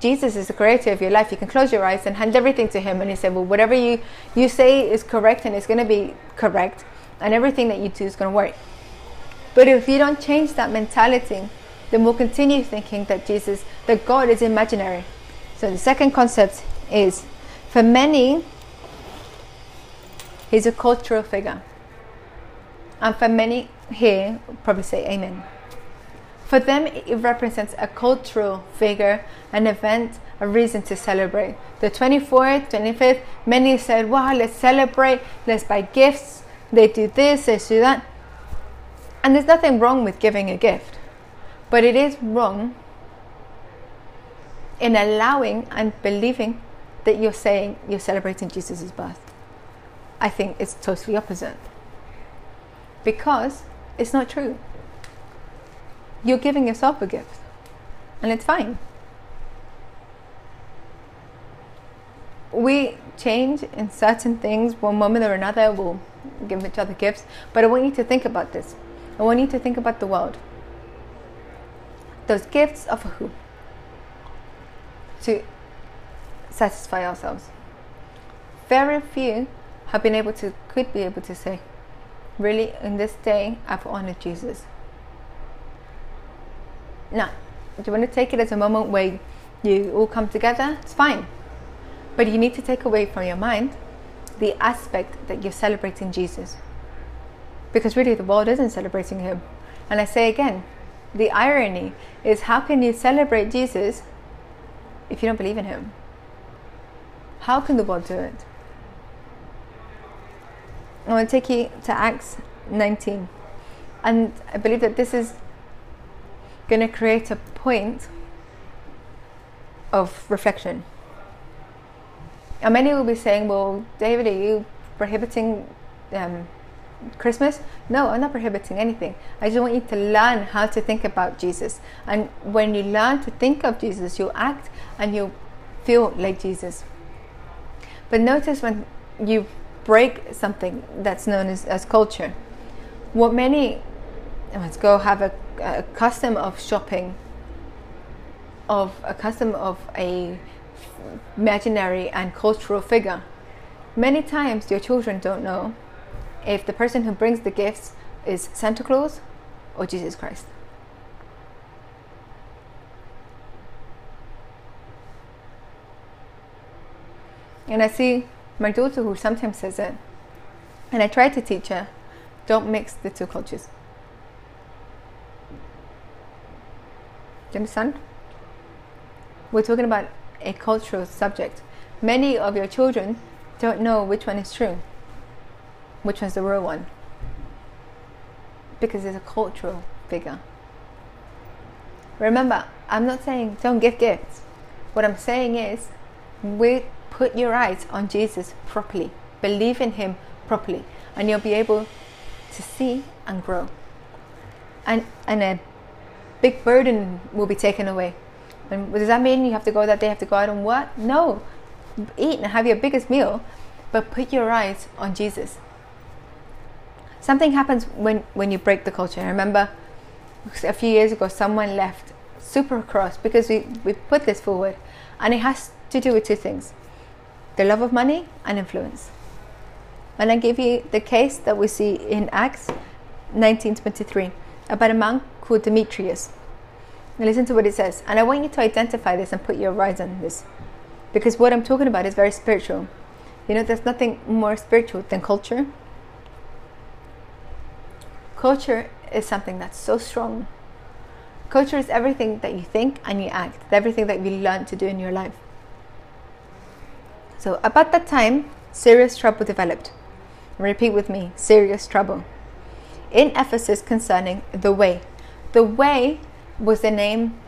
Jesus is the creator of your life, you can close your eyes and hand everything to him and he said, Well, whatever you, you say is correct and it's going to be correct, and everything that you do is going to work. But if you don't change that mentality, then we'll continue thinking that Jesus, that God is imaginary. So the second concept is for many, he's a cultural figure. And for many here, probably say Amen. For them, it represents a cultural figure, an event, a reason to celebrate. The 24th, 25th, many said, wow, let's celebrate, let's buy gifts, they do this, they do that. And there's nothing wrong with giving a gift, but it is wrong in allowing and believing that you're saying you're celebrating Jesus' birth. I think it's totally opposite because it's not true. You're giving yourself a gift, and it's fine. We change in certain things, one moment or another, we'll give each other gifts, but I want you to think about this. I want you to think about the world. Those gifts for who? To satisfy ourselves. Very few have been able to, could be able to say, really in this day I've honored Jesus. Now, do you want to take it as a moment where you all come together? It's fine. But you need to take away from your mind the aspect that you're celebrating Jesus. Because really, the world isn't celebrating him. And I say again, the irony is how can you celebrate Jesus if you don't believe in him? How can the world do it? I want to take you to Acts 19. And I believe that this is going to create a point of reflection. And many will be saying, Well, David, are you prohibiting um, Christmas? No, I'm not prohibiting anything. I just want you to learn how to think about Jesus. And when you learn to think of Jesus, you'll act and you'll feel like Jesus. But notice when you break something that's known as, as culture, what many, let's go have a, a custom of shopping, of a custom of a imaginary and cultural figure. Many times your children don't know if the person who brings the gifts is Santa Claus or Jesus Christ. And I see my daughter who sometimes says it, and I try to teach her don't mix the two cultures. You understand? We're talking about a cultural subject. Many of your children don't know which one is true, which one's the real one, because it's a cultural figure. Remember, I'm not saying don't give gifts. What I'm saying is, we put your eyes on Jesus properly, believe in Him properly, and you'll be able to see and grow. And and a big burden will be taken away. And does that mean you have to go that day, have to go out and what? No. Eat and have your biggest meal, but put your eyes on Jesus. Something happens when, when you break the culture. I remember a few years ago someone left super cross because we, we put this forward and it has to do with two things the love of money and influence. And I give you the case that we see in Acts 19:23 about a man called Demetrius. Now listen to what it says, and I want you to identify this and put your eyes on this, because what I'm talking about is very spiritual. You know, there's nothing more spiritual than culture. Culture is something that's so strong. Culture is everything that you think and you act, everything that you learn to do in your life. So, about that time, serious trouble developed. Repeat with me serious trouble. In Ephesus concerning the way. The way was the name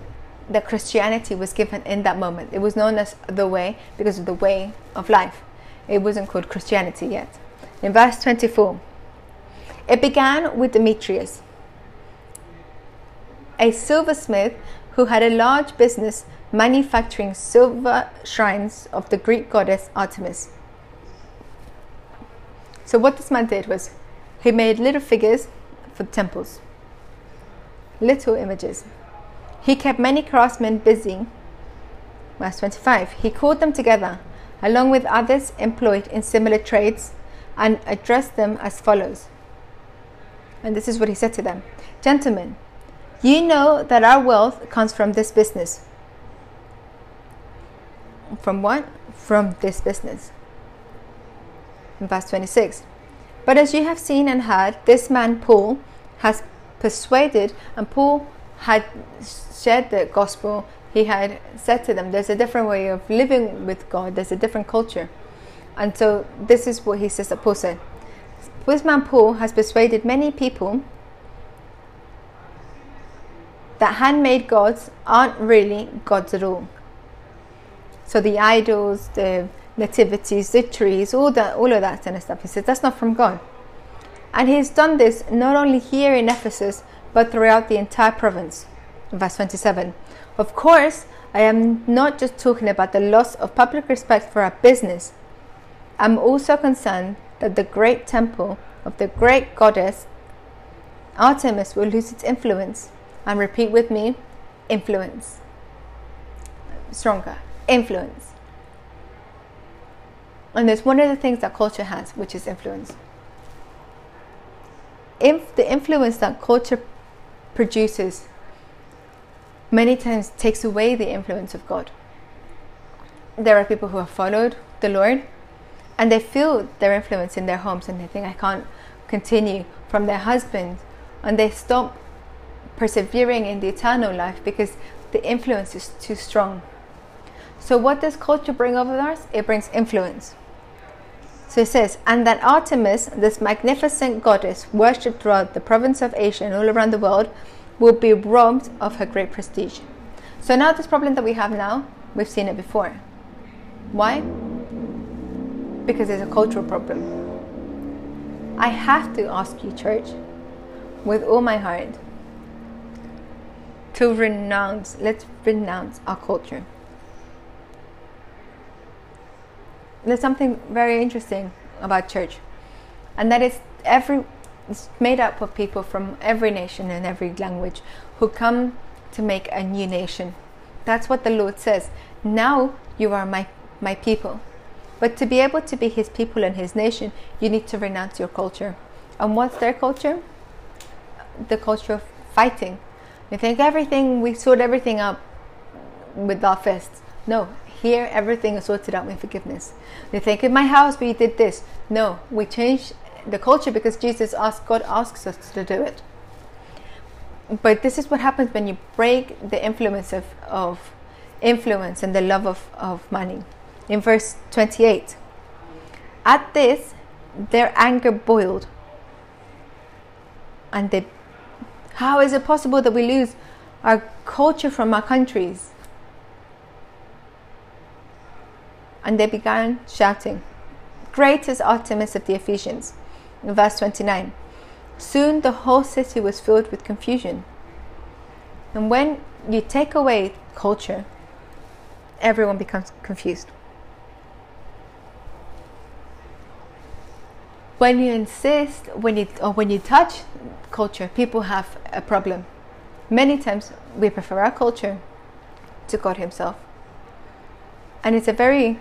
that Christianity was given in that moment. It was known as the way because of the way of life. It wasn't called Christianity yet. In verse 24, it began with Demetrius, a silversmith who had a large business manufacturing silver shrines of the Greek goddess Artemis. So, what this man did was he made little figures for temples, little images. He kept many craftsmen busy. Verse 25 He called them together, along with others employed in similar trades, and addressed them as follows. And this is what he said to them Gentlemen, you know that our wealth comes from this business. From what? From this business. In verse 26. But as you have seen and heard, this man Paul has persuaded, and Paul had shared the gospel. He had said to them, There's a different way of living with God, there's a different culture. And so this is what he says that Paul said. This man Paul has persuaded many people that handmade gods aren't really gods at all. So the idols, the nativities, the trees, all that, all of that kind of stuff. He says that's not from God. And he's done this not only here in Ephesus, but throughout the entire province. Verse 27. Of course, I am not just talking about the loss of public respect for our business. I'm also concerned that the great temple of the great goddess Artemis will lose its influence. And repeat with me influence. Stronger. Influence. And there's one of the things that culture has, which is influence. If the influence that culture produces many times takes away the influence of God. There are people who have followed the Lord and they feel their influence in their homes and they think, I can't continue from their husband, and they stop persevering in the eternal life because the influence is too strong. So, what does culture bring over us? It brings influence. So it says, and that Artemis, this magnificent goddess, worshipped throughout the province of Asia and all around the world, will be robbed of her great prestige. So now this problem that we have now, we've seen it before. Why? Because it's a cultural problem. I have to ask you, church, with all my heart, to renounce, let's renounce our culture. There's something very interesting about church, and that is every it's made up of people from every nation and every language who come to make a new nation. That's what the Lord says. Now you are my, my people. But to be able to be his people and his nation, you need to renounce your culture. And what's their culture? The culture of fighting. You think everything, we sort everything up with our fists. No, here everything is sorted out with forgiveness. They think in my house we did this. No, we change the culture because Jesus asks, God asks us to do it. But this is what happens when you break the influence of, of influence and the love of, of money. In verse 28, at this, their anger boiled. And they, how is it possible that we lose our culture from our countries? And they began shouting, Great is Artemis of the Ephesians In verse 29. Soon the whole city was filled with confusion. And when you take away culture, everyone becomes confused. When you insist, when you or when you touch culture, people have a problem. Many times we prefer our culture to God Himself. And it's a very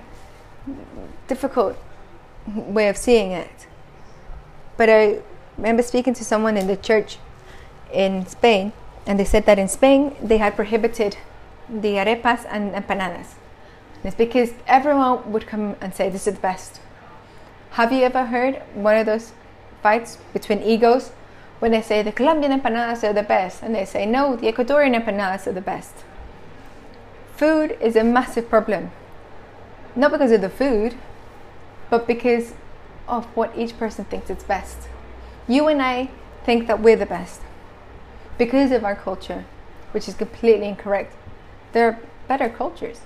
difficult way of seeing it. But I remember speaking to someone in the church in Spain, and they said that in Spain they had prohibited the arepas and empanadas. And it's because everyone would come and say, This is the best. Have you ever heard one of those fights between egos when they say the Colombian empanadas are the best, and they say, No, the Ecuadorian empanadas are the best? Food is a massive problem. Not because of the food, but because of what each person thinks is best. You and I think that we're the best because of our culture, which is completely incorrect. There are better cultures.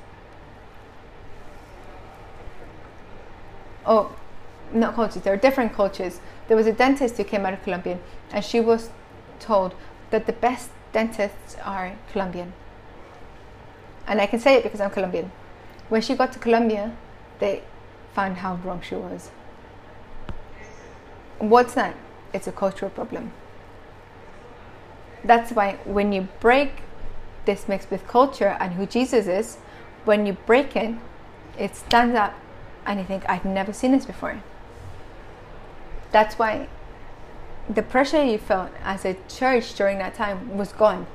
Oh, not cultures, there are different cultures. There was a dentist who came out of Colombia, and she was told that the best dentists are Colombian. And I can say it because I'm Colombian. When she got to Colombia, they found how wrong she was. What's that? It's a cultural problem. That's why when you break this mix with culture and who Jesus is, when you break it, it stands up and you think, I've never seen this before. That's why the pressure you felt as a church during that time was gone.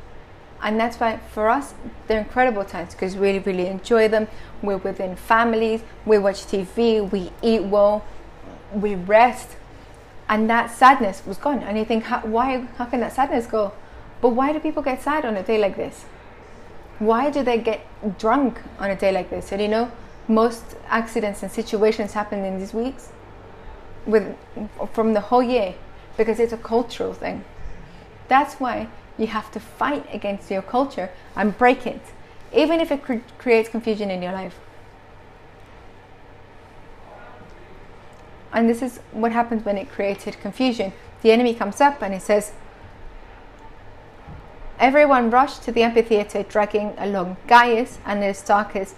And that's why for us, they're incredible times because we really really enjoy them. We're within families, we watch TV, we eat well, we rest, and that sadness was gone. And you think, how, why? How can that sadness go? But why do people get sad on a day like this? Why do they get drunk on a day like this? And you know, most accidents and situations happen in these weeks, with from the whole year, because it's a cultural thing. That's why you have to fight against your culture and break it, even if it cre- creates confusion in your life. And this is what happens when it created confusion. The enemy comes up and he says, Everyone rushed to the amphitheater, dragging along Gaius and Aristarchus,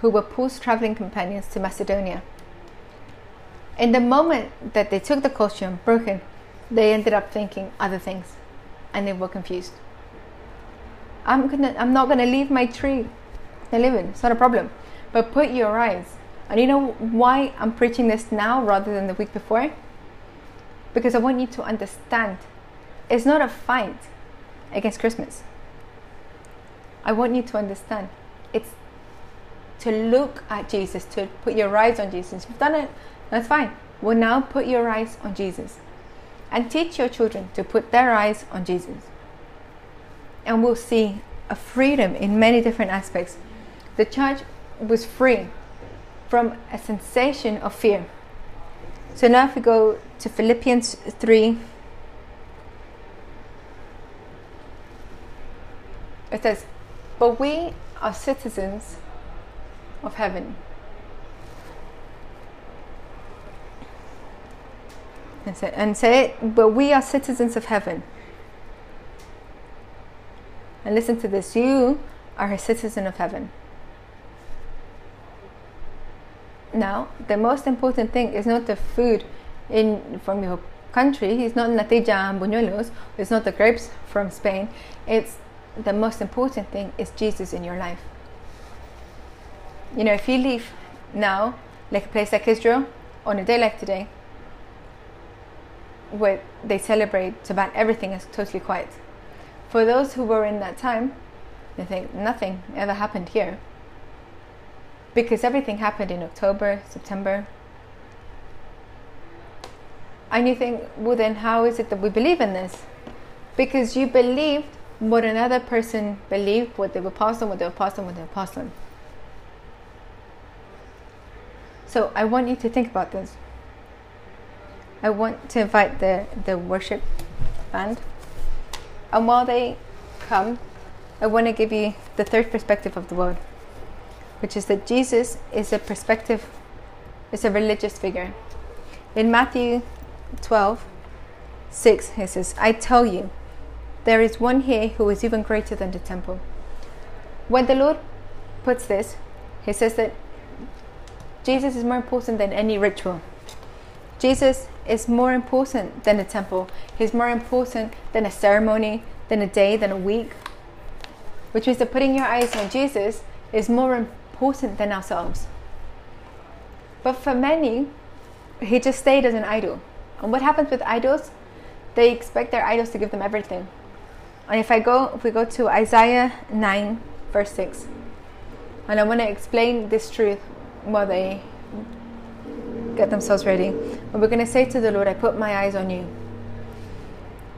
who were Paul's traveling companions to Macedonia. In the moment that they took the costume broken, they ended up thinking other things and they were confused. I'm gonna I'm not gonna leave my tree I live in, it's not a problem. But put your eyes and you know why I'm preaching this now rather than the week before? Because I want you to understand it's not a fight against Christmas. I want you to understand it's to look at Jesus, to put your eyes on Jesus. You've done it, that's fine. Well, now put your eyes on Jesus and teach your children to put their eyes on Jesus. And we'll see a freedom in many different aspects. The church was free from a sensation of fear. So now, if we go to Philippians 3, It says, But we are citizens of heaven. And say, and say it, but we are citizens of heaven. And listen to this you are a citizen of heaven. Now, the most important thing is not the food in from your country. It's not natilla and buñuelos. It's not the grapes from Spain. It's the most important thing is Jesus in your life. You know, if you leave now, like a place like Israel, on a day like today, where they celebrate Shabbat, everything is totally quiet. For those who were in that time, they think nothing ever happened here. Because everything happened in October, September. And you think, well, then how is it that we believe in this? Because you believed what another person believed, what they were passed on, what they were passed on, what they were passed on. So I want you to think about this. I want to invite the, the worship band. And while they come, I want to give you the third perspective of the world, which is that Jesus is a perspective, is a religious figure. In Matthew 12, 6, he says, I tell you, there is one here who is even greater than the temple. When the Lord puts this, he says that Jesus is more important than any ritual. Jesus is more important than a temple. He's more important than a ceremony, than a day, than a week. Which means that putting your eyes on Jesus is more important than ourselves. But for many, he just stayed as an idol. And what happens with idols? They expect their idols to give them everything. And if I go, if we go to Isaiah 9, verse 6, and I want to explain this truth while they get themselves ready. And we're going to say to the Lord, I put my eyes on you.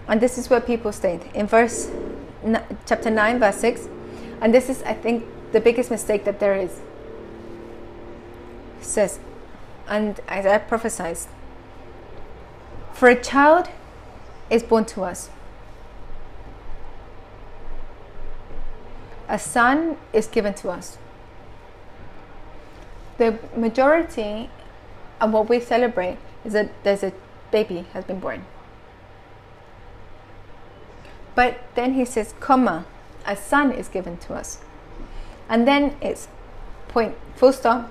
And this is where people state in verse chapter 9, verse 6. And this is, I think, the biggest mistake that there is. It says, and as I prophesies, For a child is born to us, a son is given to us. The majority and what we celebrate is that there's a baby has been born. But then he says, comma, a son is given to us. And then it's point, full stop.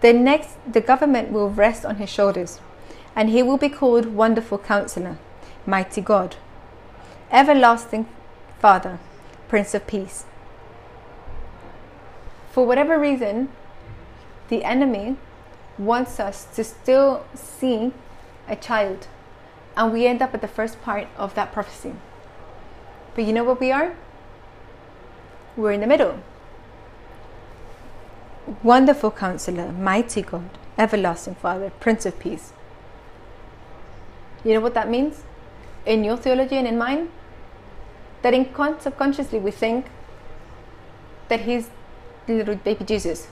The next, the government will rest on his shoulders, and he will be called Wonderful Counselor, Mighty God, Everlasting Father, Prince of Peace. For whatever reason, the enemy wants us to still see a child. And we end up at the first part of that prophecy. But you know what we are? We're in the middle. Wonderful counselor, mighty God, everlasting Father, Prince of Peace. You know what that means? In your theology and in mine? That in subconsciously we think that he's little baby Jesus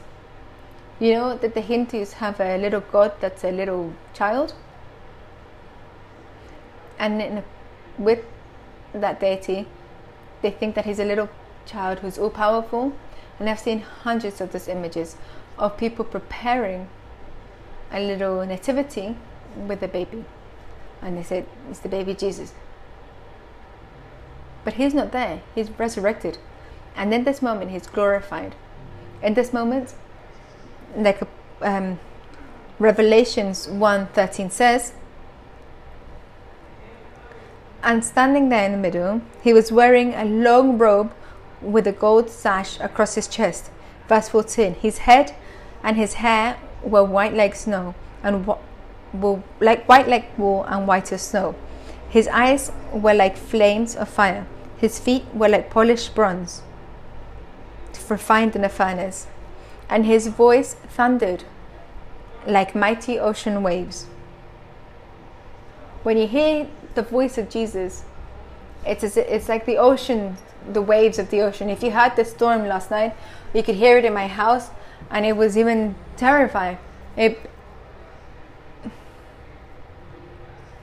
you know that the Hindus have a little god that's a little child, and a, with that deity, they think that he's a little child who's all powerful. And I've seen hundreds of those images of people preparing a little nativity with a baby, and they said it's the baby Jesus. But he's not there. He's resurrected, and in this moment, he's glorified. In this moment, like um, Revelations 1:13 says, and standing there in the middle, he was wearing a long robe with a gold sash across his chest. Verse 14, his head and his hair were white like snow, and like white like wool and white as snow. His eyes were like flames of fire. His feet were like polished bronze, refined in a furnace and his voice thundered like mighty ocean waves. When you hear the voice of Jesus, it's, it's like the ocean, the waves of the ocean. If you had the storm last night, you could hear it in my house, and it was even terrifying. It,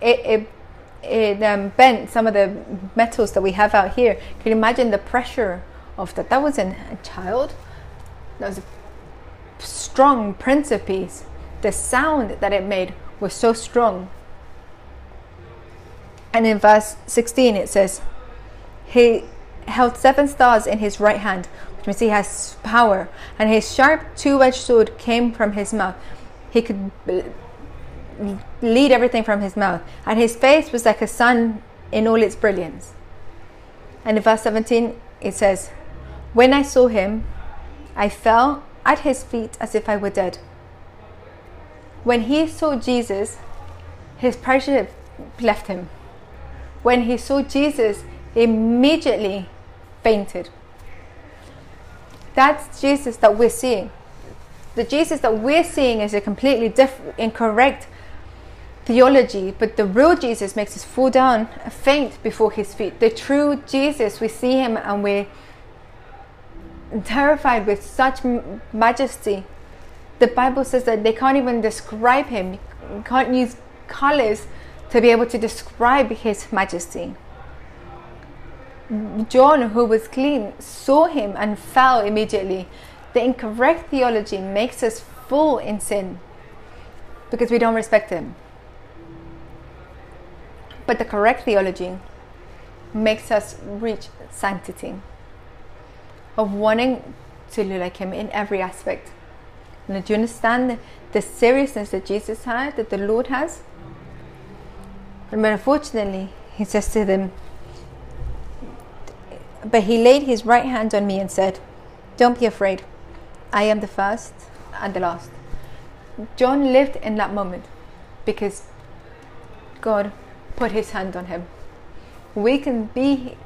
it, it it um, bent some of the metals that we have out here. Can you imagine the pressure of that? That wasn't a child. That was a strong prince piece. The sound that it made was so strong. And in verse 16 it says, He held seven stars in his right hand, which means he has power, and his sharp two edged sword came from his mouth. He could lead everything from his mouth, and his face was like a sun in all its brilliance. And in verse 17 it says, When I saw him, I fell at his feet as if I were dead. When he saw Jesus, his pressure left him. When he saw Jesus, he immediately fainted. That's Jesus that we're seeing. The Jesus that we're seeing is a completely different, incorrect theology, but the real Jesus makes us fall down, faint before his feet. The true Jesus, we see him and we're terrified with such majesty. The Bible says that they can't even describe him, can't use colors to be able to describe his majesty. John, who was clean, saw him and fell immediately. The incorrect theology makes us fall in sin because we don't respect him. But the correct theology makes us reach sanctity of wanting to look like him in every aspect. And do you understand the seriousness that Jesus had, that the Lord has? But unfortunately, he says to them, But he laid his right hand on me and said, Don't be afraid. I am the first and the last. John lived in that moment because God put his hand on him. We can be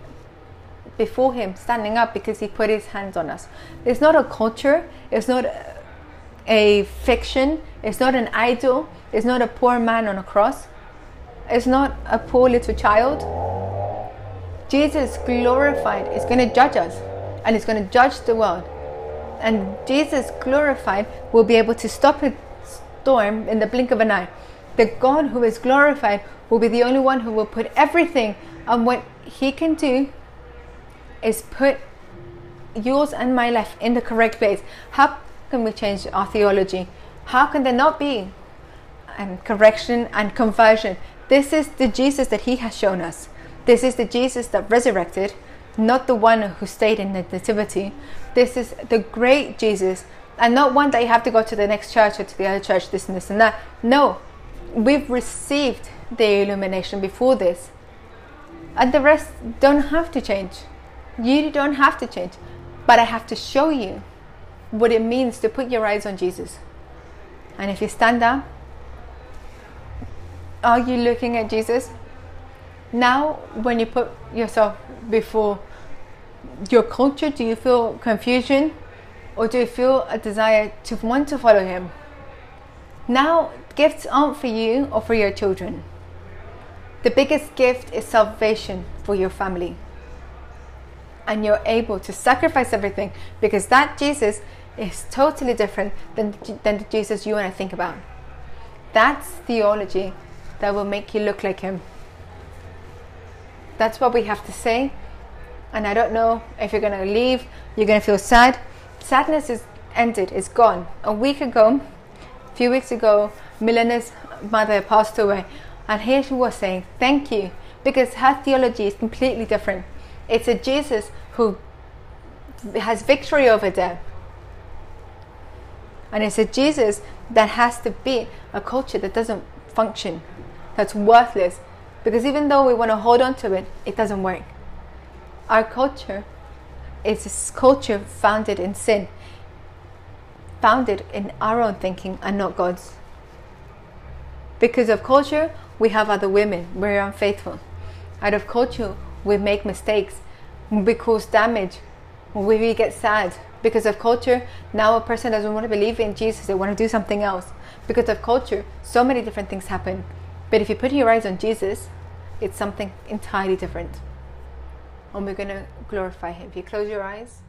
before him standing up because he put his hands on us. It's not a culture, it's not a fiction, it's not an idol, it's not a poor man on a cross, it's not a poor little child. Jesus glorified is going to judge us and is going to judge the world. And Jesus glorified will be able to stop a storm in the blink of an eye. The God who is glorified will be the only one who will put everything on what he can do is put yours and my life in the correct place. How can we change our theology? How can there not be and correction and conversion? This is the Jesus that He has shown us. This is the Jesus that resurrected, not the one who stayed in the nativity. This is the great Jesus, and not one that you have to go to the next church or to the other church, this and this and that. No, we've received the illumination before this, and the rest don't have to change. You don't have to change, but I have to show you what it means to put your eyes on Jesus. And if you stand up, are you looking at Jesus? Now, when you put yourself before your culture, do you feel confusion or do you feel a desire to want to follow Him? Now, gifts aren't for you or for your children. The biggest gift is salvation for your family and you're able to sacrifice everything because that Jesus is totally different than, than the Jesus you and I think about. That's theology that will make you look like Him. That's what we have to say. And I don't know if you're going to leave, you're going to feel sad. Sadness is ended, it's gone. A week ago, a few weeks ago, Milena's mother passed away. And here she was saying, Thank you, because her theology is completely different. It's a Jesus who has victory over death. And it's a Jesus that has to be a culture that doesn't function, that's worthless. Because even though we want to hold on to it, it doesn't work. Our culture is a culture founded in sin, founded in our own thinking and not God's. Because of culture, we have other women, we're unfaithful. Out of culture, we make mistakes, we cause damage, we get sad because of culture. Now a person doesn't want to believe in Jesus, they want to do something else. Because of culture, so many different things happen. But if you put your eyes on Jesus, it's something entirely different. And we're going to glorify Him. If you close your eyes,